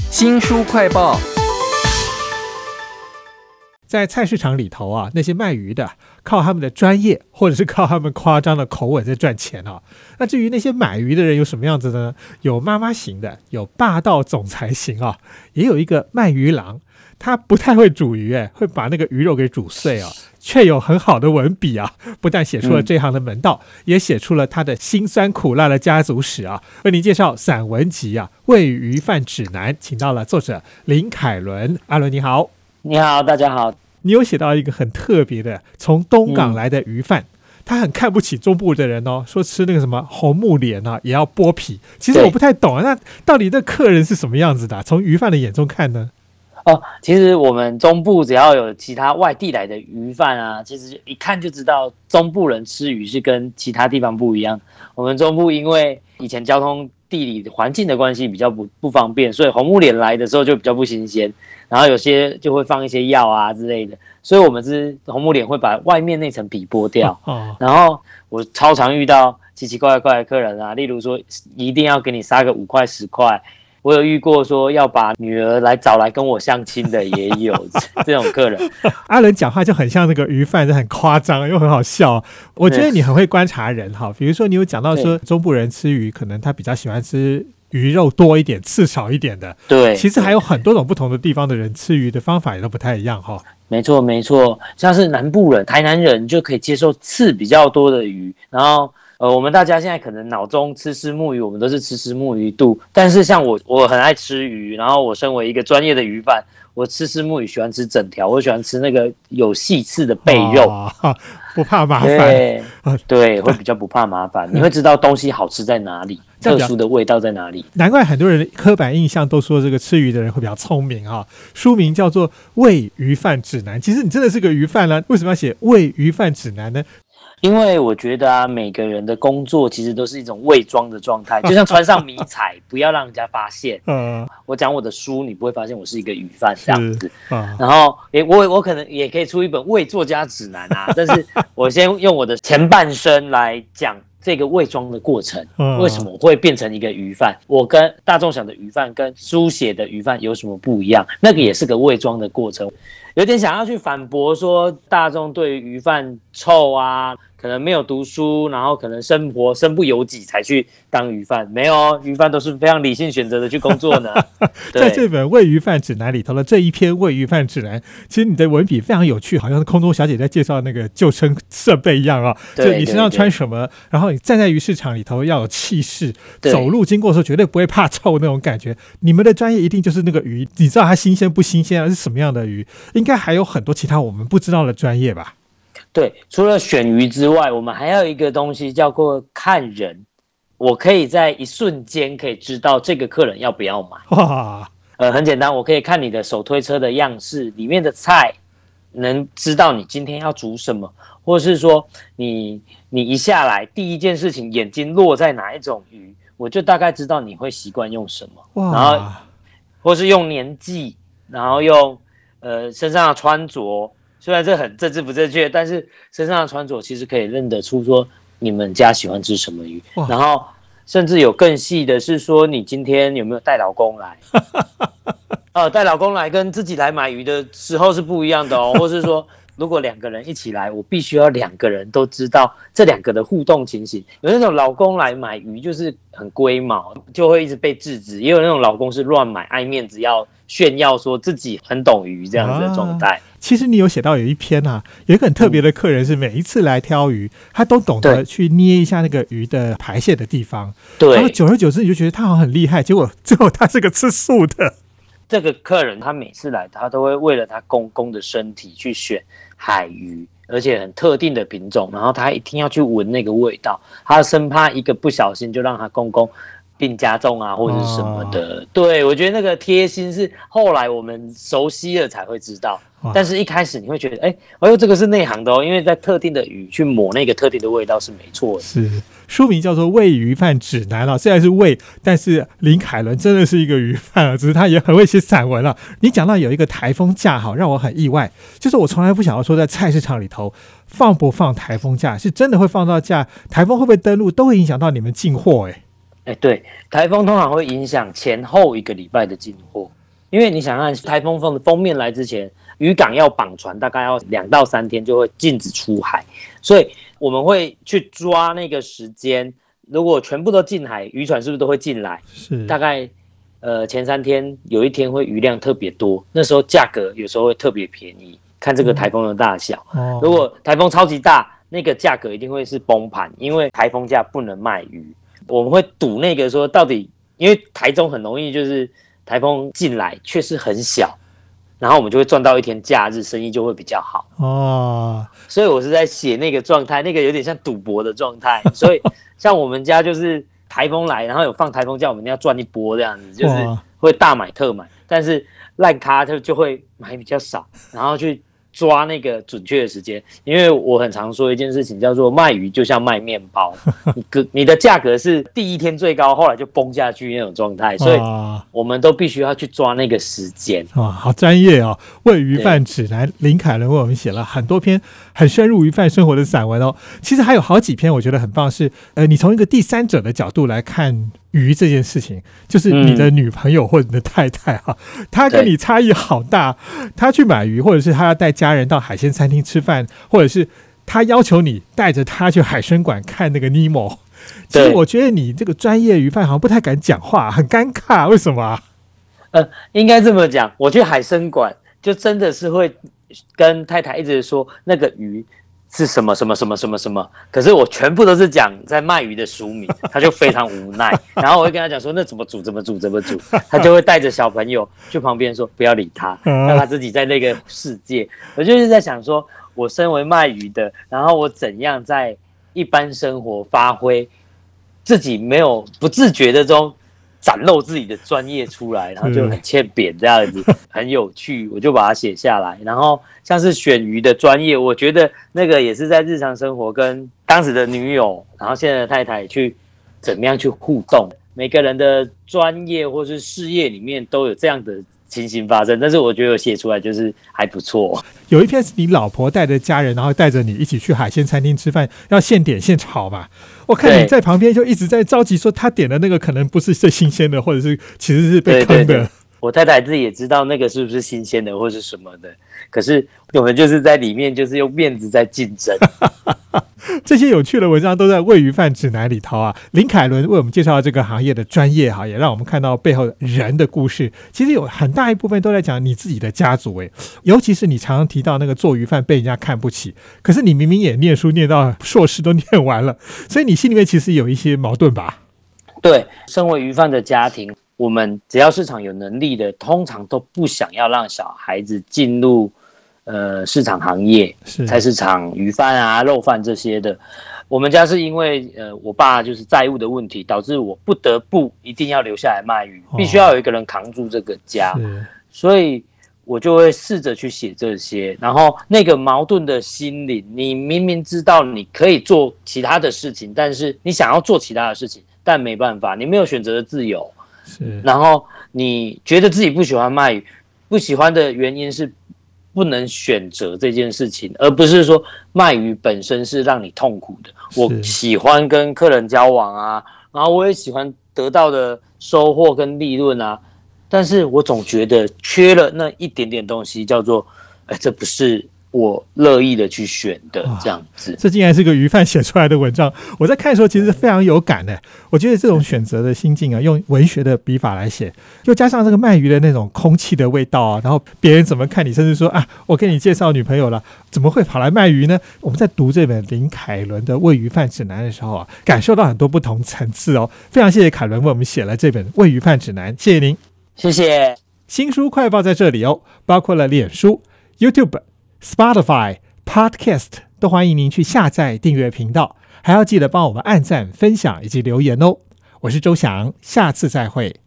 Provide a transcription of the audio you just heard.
新书快报。在菜市场里头啊，那些卖鱼的靠他们的专业，或者是靠他们夸张的口吻在赚钱啊。那至于那些买鱼的人有什么样子的呢？有妈妈型的，有霸道总裁型啊，也有一个卖鱼郎，他不太会煮鱼，哎，会把那个鱼肉给煮碎啊，却有很好的文笔啊，不但写出了这行的门道，也写出了他的辛酸苦辣的家族史啊。为您介绍散文集啊，《喂鱼饭指南》，请到了作者林凯伦。阿伦你好。你好，大家好。你有写到一个很特别的，从东港来的鱼贩，他很看不起中部的人哦，说吃那个什么红木莲啊，也要剥皮。其实我不太懂啊，那到底那客人是什么样子的？从鱼贩的眼中看呢？哦，其实我们中部只要有其他外地来的鱼贩啊，其实一看就知道中部人吃鱼是跟其他地方不一样。我们中部因为以前交通。地理环境的关系比较不不方便，所以红木莲来的时候就比较不新鲜，然后有些就会放一些药啊之类的，所以我们是红木莲会把外面那层皮剥掉。哦，然后我超常遇到奇奇怪怪的客人啊，例如说一定要给你杀个五块十块。我有遇过说要把女儿来找来跟我相亲的，也有 这种客人。阿伦讲话就很像那个鱼贩，就很夸张又很好笑。我觉得你很会观察人哈，比如说你有讲到说中部人吃鱼，可能他比较喜欢吃鱼肉多一点、刺少一点的。对，其实还有很多种不同的地方的人吃鱼的方法也都不太一样哈。没错，没错，像是南部人、台南人就可以接受刺比较多的鱼，然后。呃，我们大家现在可能脑中吃吃木鱼，我们都是吃吃木鱼肚。但是像我，我很爱吃鱼，然后我身为一个专业的鱼贩，我吃吃木鱼喜欢吃整条，我喜欢吃那个有细刺的背肉，不怕麻烦。对，对，会比较不怕麻烦。你会知道东西好吃在哪里，特殊的味道在哪里。难怪很多人刻板印象都说这个吃鱼的人会比较聪明啊。书名叫做《喂鱼饭指南》，其实你真的是个鱼贩呢，为什么要写《喂鱼饭指南》呢？因为我觉得啊，每个人的工作其实都是一种伪装的状态，就像穿上迷彩，不要让人家发现。嗯，我讲我的书，你不会发现我是一个鱼贩这样子。然后，诶，我我可能也可以出一本伪作家指南啊，但是 我先用我的前半生来讲这个伪装的过程，为什么会变成一个鱼贩？我跟大众想的鱼贩跟书写的鱼贩有什么不一样？那个也是个伪装的过程。有点想要去反驳说，大众对于鱼贩臭啊，可能没有读书，然后可能生活身不由己才去当鱼贩，没有鱼贩都是非常理性选择的去工作呢。在这本《喂鱼贩指南》里头的这一篇《喂鱼贩指南》，其实你的文笔非常有趣，好像是空中小姐在介绍那个救生设备一样啊。就你身上穿什么，然后你站在鱼市场里头要有气势，走路经过的时候绝对不会怕臭那种感觉。你们的专业一定就是那个鱼，你知道它新鲜不新鲜啊？是什么样的鱼？应该还有很多其他我们不知道的专业吧？对，除了选鱼之外，我们还有一个东西叫做看人。我可以在一瞬间可以知道这个客人要不要买。哇，呃，很简单，我可以看你的手推车的样式，里面的菜，能知道你今天要煮什么，或者是说你你一下来第一件事情眼睛落在哪一种鱼，我就大概知道你会习惯用什么。然后，或是用年纪，然后用。呃，身上的穿着虽然这很政治不正确，但是身上的穿着其实可以认得出说你们家喜欢吃什么鱼。然后甚至有更细的是说，你今天有没有带老公来？呃，带老公来跟自己来买鱼的时候是不一样的哦。或是说，如果两个人一起来，我必须要两个人都知道这两个的互动情形。有那种老公来买鱼就是很龟毛，就会一直被制止；也有那种老公是乱买，爱面子要。炫耀说自己很懂鱼这样子的状态。其实你有写到有一篇啊，有一个很特别的客人是每一次来挑鱼，他都懂得去捏一下那个鱼的排泄的地方。对。然后久而久之你就觉得他好像很厉害，结果 最后他是个吃素的。这个客人他每次来，他都会为了他公公的身体去选海鱼，而且很特定的品种，然后他一定要去闻那个味道，他生怕一个不小心就让他公公。病加重啊，或者是什么的，对我觉得那个贴心是后来我们熟悉了才会知道，但是一开始你会觉得，哎，哎呦，这个是内行的哦，因为在特定的鱼去抹那个特定的味道是没错的。是书名叫做《喂鱼饭指南》啊，虽然是喂，但是林凯伦真的是一个鱼贩啊，只是他也很会写散文啊。你讲到有一个台风假，哈，让我很意外，就是我从来不想要说在菜市场里头放不放台风假，是真的会放到假，台风会不会登陆，都会影响到你们进货，哎。哎，对，台风通常会影响前后一个礼拜的进货，因为你想看台风风的封面来之前，渔港要绑船，大概要两到三天就会禁止出海，所以我们会去抓那个时间。如果全部都进海，渔船是不是都会进来？是，大概呃前三天有一天会鱼量特别多，那时候价格有时候会特别便宜，看这个台风的大小。哦，如果台风超级大，那个价格一定会是崩盘，因为台风价不能卖鱼。我们会赌那个说到底，因为台中很容易就是台风进来确实很小，然后我们就会赚到一天假日，生意就会比较好哦。所以我是在写那个状态，那个有点像赌博的状态。所以像我们家就是台风来，然后有放台风假，我们要赚一波这样子，就是会大买特买，但是烂咖就就会买比较少，然后去。抓那个准确的时间，因为我很常说一件事情，叫做卖鱼就像卖面包，你个你的价格是第一天最高，后来就崩下去那种状态，所以我们都必须要去抓那个时间。哇，好专业哦！喂鱼饭指南，林凯伦为我们写了很多篇很深入鱼饭生活的散文哦。其实还有好几篇我觉得很棒，是呃，你从一个第三者的角度来看。鱼这件事情，就是你的女朋友或者你的太太哈，她跟你差异好大。她去买鱼，或者是她要带家人到海鲜餐厅吃饭，或者是她要求你带着她去海参馆看那个尼莫。其实我觉得你这个专业鱼贩好像不太敢讲话，很尴尬。为什么？呃，应该这么讲，我去海参馆就真的是会跟太太一直说那个鱼。是什么什么什么什么什么？可是我全部都是讲在卖鱼的书名，他就非常无奈。然后我会跟他讲说，那怎么煮怎么煮怎么煮，他就会带着小朋友去旁边说不要理他，让他自己在那个世界。我就是在想说，我身为卖鱼的，然后我怎样在一般生活发挥自己没有不自觉的中。展露自己的专业出来，然后就很欠扁这样子，很有趣，我就把它写下来。然后像是选鱼的专业，我觉得那个也是在日常生活跟当时的女友，然后现在的太太去怎么样去互动，每个人的专业或是事业里面都有这样的。情形发生，但是我觉得我写出来就是还不错。有一篇是你老婆带着家人，然后带着你一起去海鲜餐厅吃饭，要现点现炒嘛。我看你在旁边就一直在着急，说他点的那个可能不是最新鲜的，或者是其实是被坑的。我太太自己也知道那个是不是新鲜的，或是什么的。可是我们就是在里面，就是用面子在竞争。这些有趣的文章都在《喂鱼饭指南》里头啊。林凯伦为我们介绍这个行业的专业哈，也让我们看到背后人的故事。其实有很大一部分都在讲你自己的家族诶，尤其是你常常提到那个做鱼饭被人家看不起，可是你明明也念书念到硕士都念完了，所以你心里面其实有一些矛盾吧？对，身为鱼贩的家庭，我们只要市场有能力的，通常都不想要让小孩子进入。呃，市场行业，菜市场鱼贩啊、肉贩这些的，我们家是因为呃，我爸就是债务的问题，导致我不得不一定要留下来卖鱼，必须要有一个人扛住这个家，所以我就会试着去写这些。然后那个矛盾的心理，你明明知道你可以做其他的事情，但是你想要做其他的事情，但没办法，你没有选择的自由。是，然后你觉得自己不喜欢卖鱼，不喜欢的原因是。不能选择这件事情，而不是说卖鱼本身是让你痛苦的。我喜欢跟客人交往啊，然后我也喜欢得到的收获跟利润啊，但是我总觉得缺了那一点点东西，叫做，哎，这不是。我乐意的去选的这样子，这竟然是个鱼贩写出来的文章。我在看的时候其实非常有感的。我觉得这种选择的心境啊，用文学的笔法来写，又加上这个卖鱼的那种空气的味道啊，然后别人怎么看你，甚至说啊，我给你介绍女朋友了，怎么会跑来卖鱼呢？我们在读这本林凯伦的《喂鱼饭指南》的时候啊，感受到很多不同层次哦。非常谢谢凯伦为我们写了这本《喂鱼饭指南》，谢谢您，谢谢。新书快报在这里哦，包括了脸书、YouTube。Spotify Podcast 都欢迎您去下载订阅频道，还要记得帮我们按赞、分享以及留言哦。我是周翔，下次再会。